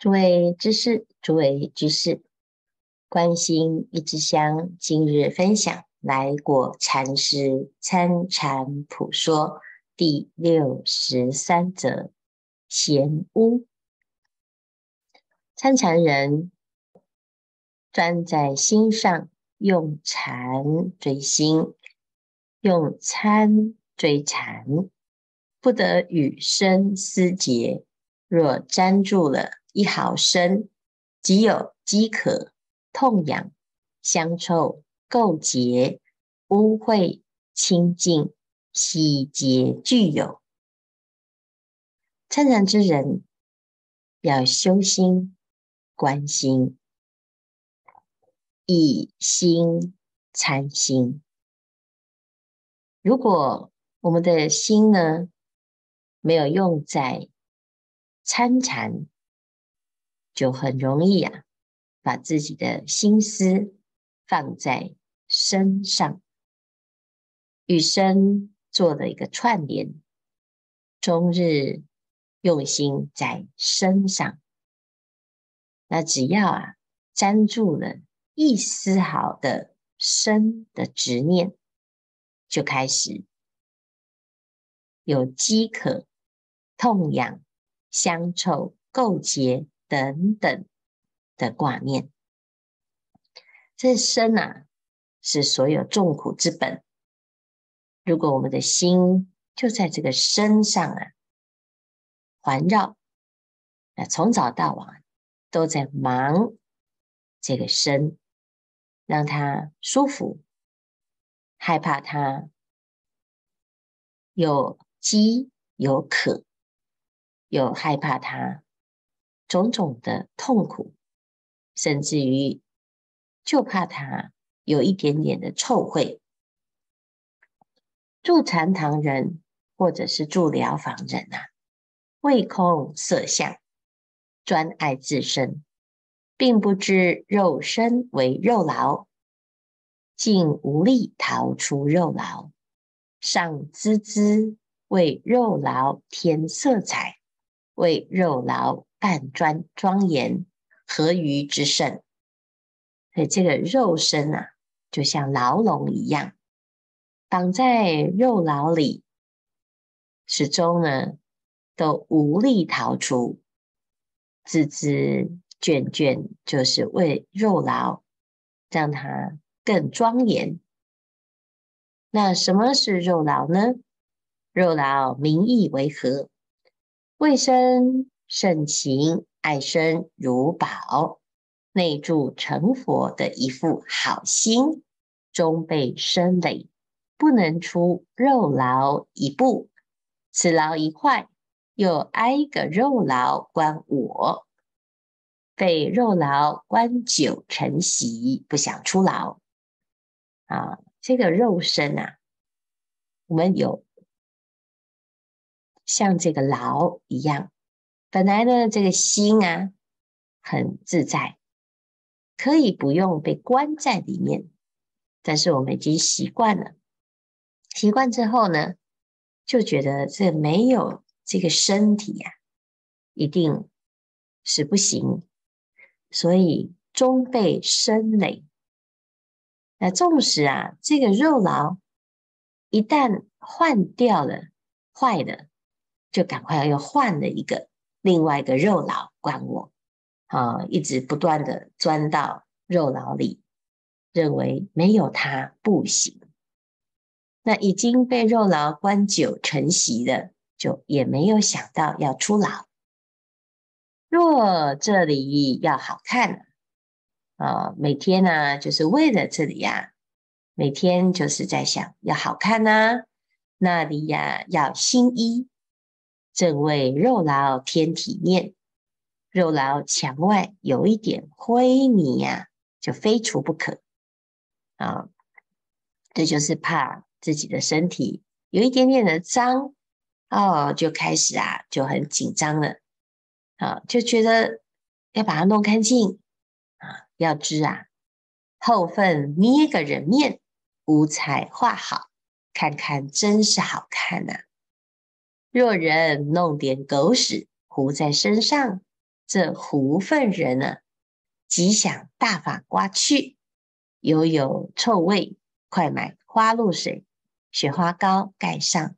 诸位知识，诸位居士，关心一支香，今日分享来果禅师参禅普说第六十三则嫌污。参禅人专在心上用禅追心，用参追禅，不得与身思结。若粘住了一毫升，即有饥渴、痛痒、香臭、垢结、污秽、清净、洗洁具有。参禅之人要修心。观心，以心参心。如果我们的心呢，没有用在参禅，就很容易啊，把自己的心思放在身上，与身做了一个串联，终日用心在身上。那只要啊，粘住了一丝毫的身的执念，就开始有饥渴、痛痒、香臭、垢结等等的挂念。这身啊，是所有众苦之本。如果我们的心就在这个身上啊环绕，那从早到晚。都在忙这个身，让他舒服，害怕他有饥有渴，又害怕他种种的痛苦，甚至于就怕他有一点点的臭秽。住禅堂人或者是住疗房人啊，为空色相。专爱自身，并不知肉身为肉牢，竟无力逃出肉牢，尚孜孜为肉牢添色彩，为肉牢半砖庄严，何余之甚？所以这个肉身啊，就像牢笼一样，绑在肉牢里，始终呢都无力逃出。孜孜卷卷，就是为肉牢，让它更庄严。那什么是肉牢呢？肉牢名义为何？卫生甚勤，爱身如宝，内住成佛的一副好心，终被身累，不能出肉牢一步。此牢一坏。又挨个肉牢关我，被肉牢关久成习，不想出牢啊！这个肉身啊，我们有像这个牢一样，本来呢，这个心啊很自在，可以不用被关在里面，但是我们已经习惯了，习惯之后呢，就觉得这没有。这个身体呀、啊，一定是不行，所以终被身累。那纵使啊，这个肉牢一旦换掉了、坏了，就赶快又换了一个另外一个肉牢关我啊，一直不断的钻到肉牢里，认为没有它不行。那已经被肉牢关久成习的。就也没有想到要出牢。若这里要好看啊，每天呢、就是为了这里呀、每天就是在想要好看呐、那里呀要新衣，正为肉牢添体面。肉牢墙外有一点灰泥呀、就非除不可啊。这就是怕自己的身体有一点点的脏。哦，就开始啊，就很紧张了，啊，就觉得要把它弄干净啊。要知啊，后份捏个人面，五彩画好，看看真是好看呐、啊。若人弄点狗屎糊在身上，这糊粪人呢，即想大法刮去，犹，有臭味，快买花露水、雪花膏盖上，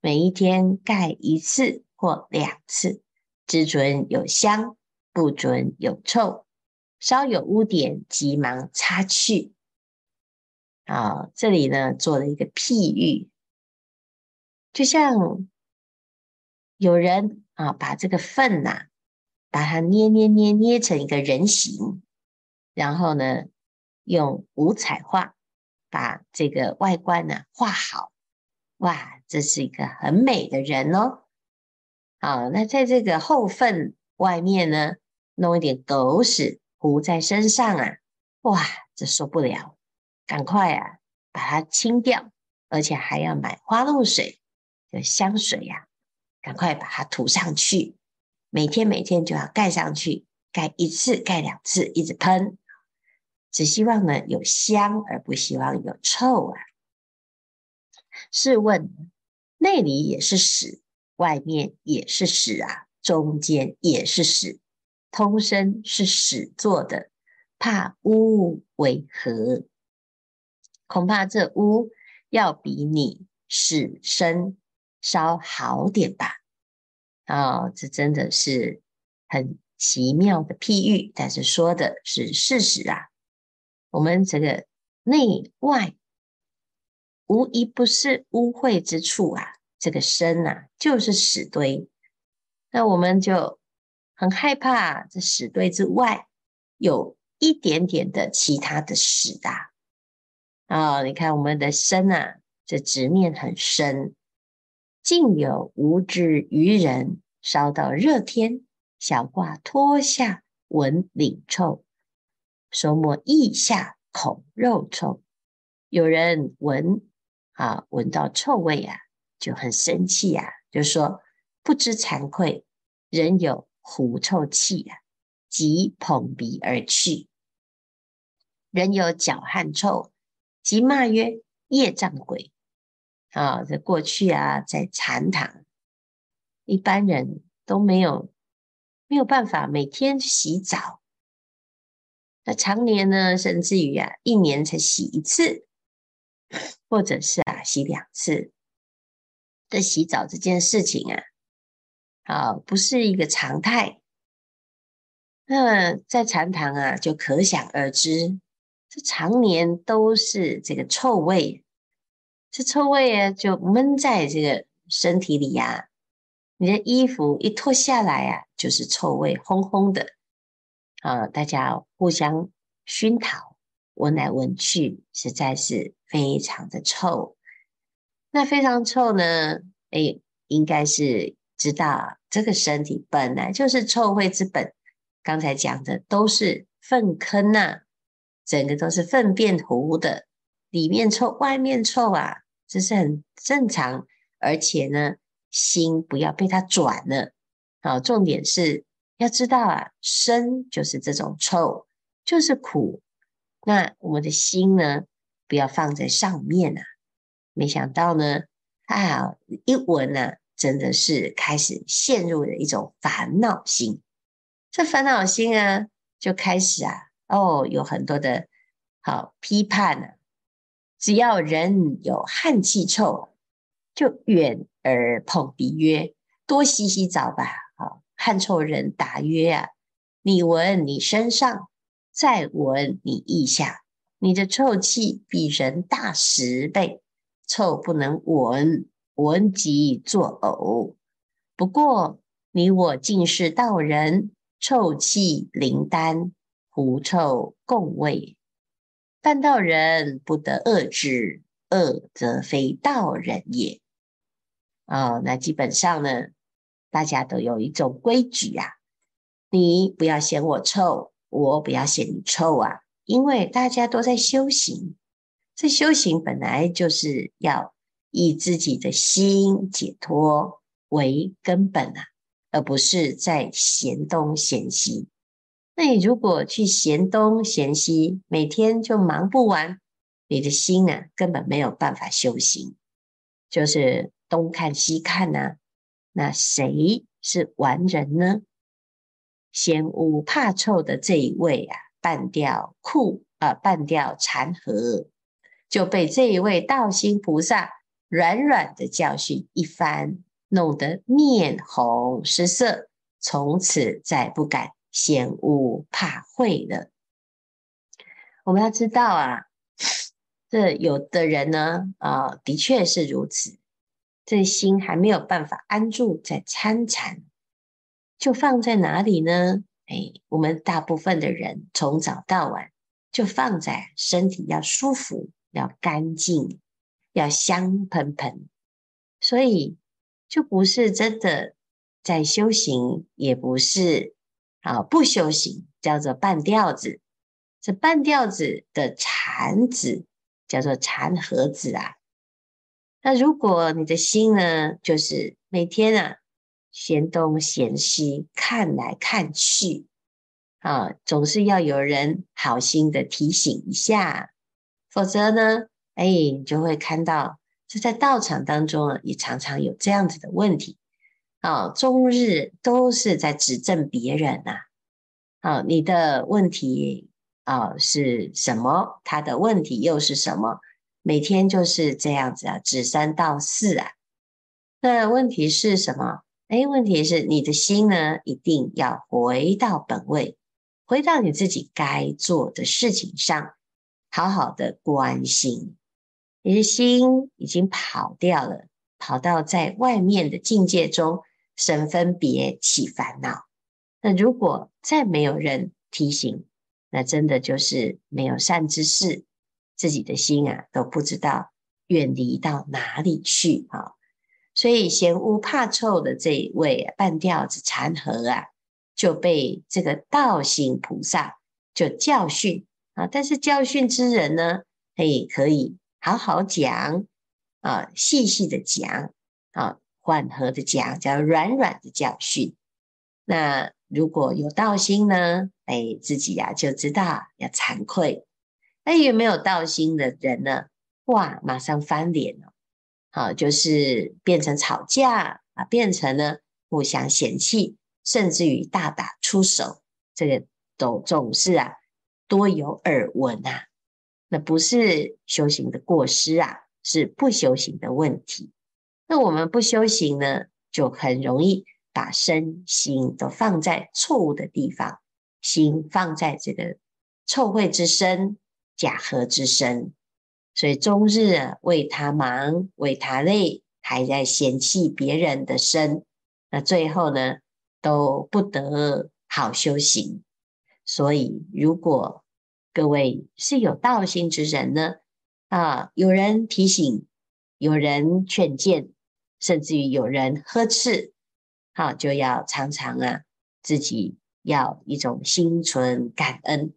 每一天盖一次或两次，只准有香，不准有臭。稍有污点，急忙擦去。啊，这里呢做了一个譬喻，就像有人啊把这个粪呐、把它捏捏捏捏成一个人形，然后呢用五彩画把这个外观呢画好，哇，这是一个很美的人哦。好，那在这个后粪外面呢，弄一点狗屎糊在身上啊，哇，这受不了。赶快啊，把它清掉，而且还要买花露水、有香水呀、啊，赶快把它涂上去。每天每天就要盖上去，盖一次、盖两次，一直喷。只希望呢有香，而不希望有臭啊。试问，内里也是屎，外面也是屎啊，中间也是屎，通身是屎做的，怕污为何？恐怕这污要比你屎深稍好点吧？啊、哦，这真的是很奇妙的譬喻，但是说的是事实啊。我们这个内外无一不是污秽之处啊，这个身啊就是屎堆，那我们就很害怕这屎堆之外有一点点的其他的屎啊。啊、哦，你看我们的身啊，这执念很深，竟有无知愚人烧到热天，小褂脱下闻领臭，手摸腋下恐肉臭。有人闻啊，闻到臭味啊，就很生气啊，就说不知惭愧，人有狐臭气啊，即捧鼻而去。人有脚汗臭。即骂曰：“业障鬼！”啊，在过去啊，在禅堂，一般人都没有没有办法每天洗澡，那常年呢，甚至于啊，一年才洗一次，或者是啊，洗两次。这洗澡这件事情啊，啊，不是一个常态。那在禅堂啊，就可想而知。这常年都是这个臭味，这臭味啊，就闷在这个身体里呀、啊。你的衣服一脱下来啊，就是臭味烘烘的啊，大家互相熏陶，闻来闻去，实在是非常的臭。那非常臭呢？哎，应该是知道这个身体本来就是臭味之本。刚才讲的都是粪坑呐、啊。整个都是粪便糊的，里面臭，外面臭啊，这是很正常。而且呢，心不要被它转了。好，重点是要知道啊，身就是这种臭，就是苦。那我们的心呢，不要放在上面啊。没想到呢，啊，一闻呢，真的是开始陷入了一种烦恼心。这烦恼心啊，就开始啊。哦，有很多的好批判呢、只要人有汗气臭，就远而捧鼻曰：“多洗洗澡吧。”啊，汗臭人答曰：“啊，你闻你身上，再闻你腋下，你的臭气比人大十倍，臭不能闻，闻即作呕。不过你我尽是道人，臭气灵丹。”狐臭共味，半道人不得恶之，恶则非道人也。哦，那基本上呢，大家都有一种规矩啊，你不要嫌我臭，我不要嫌你臭啊，因为大家都在修行，这修行本来就是要以自己的心解脱为根本啊，而不是在嫌东嫌西。那你如果去嫌东嫌西，每天就忙不完，你的心啊根本没有办法修行，就是东看西看呐、啊。那谁是完人呢？嫌污怕臭的这一位啊，半吊裤啊，半吊禅盒，就被这一位道心菩萨软软的教训一番，弄得面红失色，从此再不敢嫌污怕秽的。我们要知道啊，这有的人呢，啊，的确是如此，这心还没有办法安住在参禅。就放在哪里呢？哎，我们大部分的人从早到晚就放在身体要舒服、要干净、要香喷喷，所以就不是真的在修行，也不是啊不修行，叫做半吊子。这半吊子的禅子叫做禅盒子啊。那如果你的心呢，就是每天啊。嫌东嫌西，看来看去，啊，总是要有人好心的提醒一下，否则呢，哎，你就会看到，就在道场当中啊，也常常有这样子的问题，啊，终日都是在指正别人呐，啊，你的问题啊是什么？他的问题又是什么？每天就是这样子啊，指三道四啊，那问题是什么？哎，问题是你的心呢，一定要回到本位，回到你自己该做的事情上，好好的关心。你的心已经跑掉了，跑到在外面的境界中生分别起烦恼。那如果再没有人提醒，那真的就是没有善知识，自己的心啊都不知道远离到哪里去啊。所以嫌污怕臭的这一位半吊子禅和啊，就被这个道行菩萨就教训啊。但是教训之人呢，他也可以好好讲啊，细细的讲啊，缓和的讲，叫软软的教训。那如果有道心呢，哎，自己呀、啊、就知道要惭愧。那有没有道心的人呢？哇，马上翻脸了。好，就是变成吵架啊，变成呢互相嫌弃，甚至于大打出手，这个都总是啊多有耳闻啊。那不是修行的过失啊，是不修行的问题。那我们不修行呢，就很容易把身心都放在错误的地方，心放在这个臭秽之身、假合之身。所以终日啊为他忙，为他累，还在嫌弃别人的身，那最后呢都不得好修行。所以如果各位是有道心之人呢，啊，有人提醒，有人劝谏，甚至于有人呵斥，好、就要常常啊自己要一种心存感恩，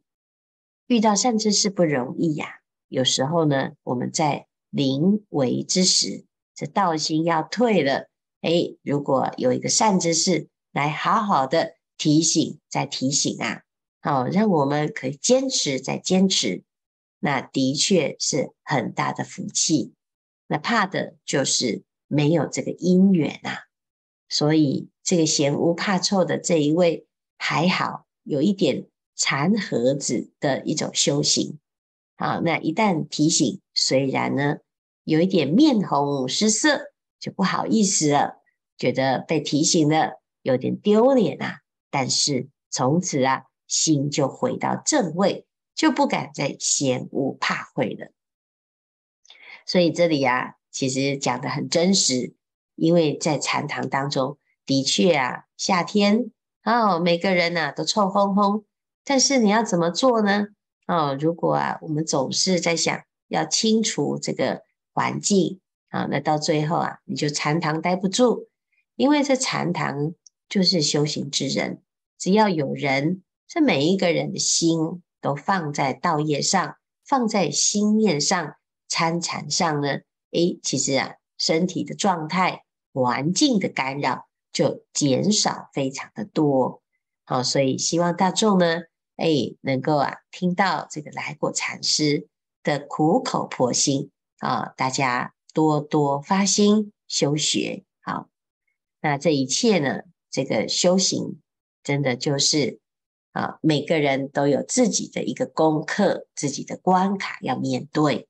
遇到善知识不容易呀、有时候呢，我们在临危之时，这道心要退了，诶，如果有一个善知识来好好的提醒，再提醒啊，好，让我们可以坚持再坚持，那的确是很大的福气。那怕的就是没有这个因缘啊，所以这个嫌污怕臭的这一位还好，有一点禅盒子的一种修行。好，那一旦提醒，虽然呢有一点面红失色，就不好意思了，觉得被提醒了有点丢脸啊。但是从此啊，心就回到正位，就不敢再嫌污怕秽了。所以这里啊，其实讲得很真实，因为在禅堂当中，的确啊，夏天哦，每个人呐都臭烘烘，但是你要怎么做呢？哦，如果啊，我们总是在想要清除这个环境啊，那到最后啊，你就禅堂待不住，因为这禅堂就是修行之人，只要有人，这每一个人的心都放在道业上，放在心念上，参禅上呢，诶，其实啊，身体的状态、环境的干扰就减少非常的多。好，所以希望大众呢。哎，能够啊，听到这个来果禅师的苦口婆心啊，大家多多发心修学。好，那这一切呢，这个修行真的就是啊，每个人都有自己的一个功课，自己的关卡要面对。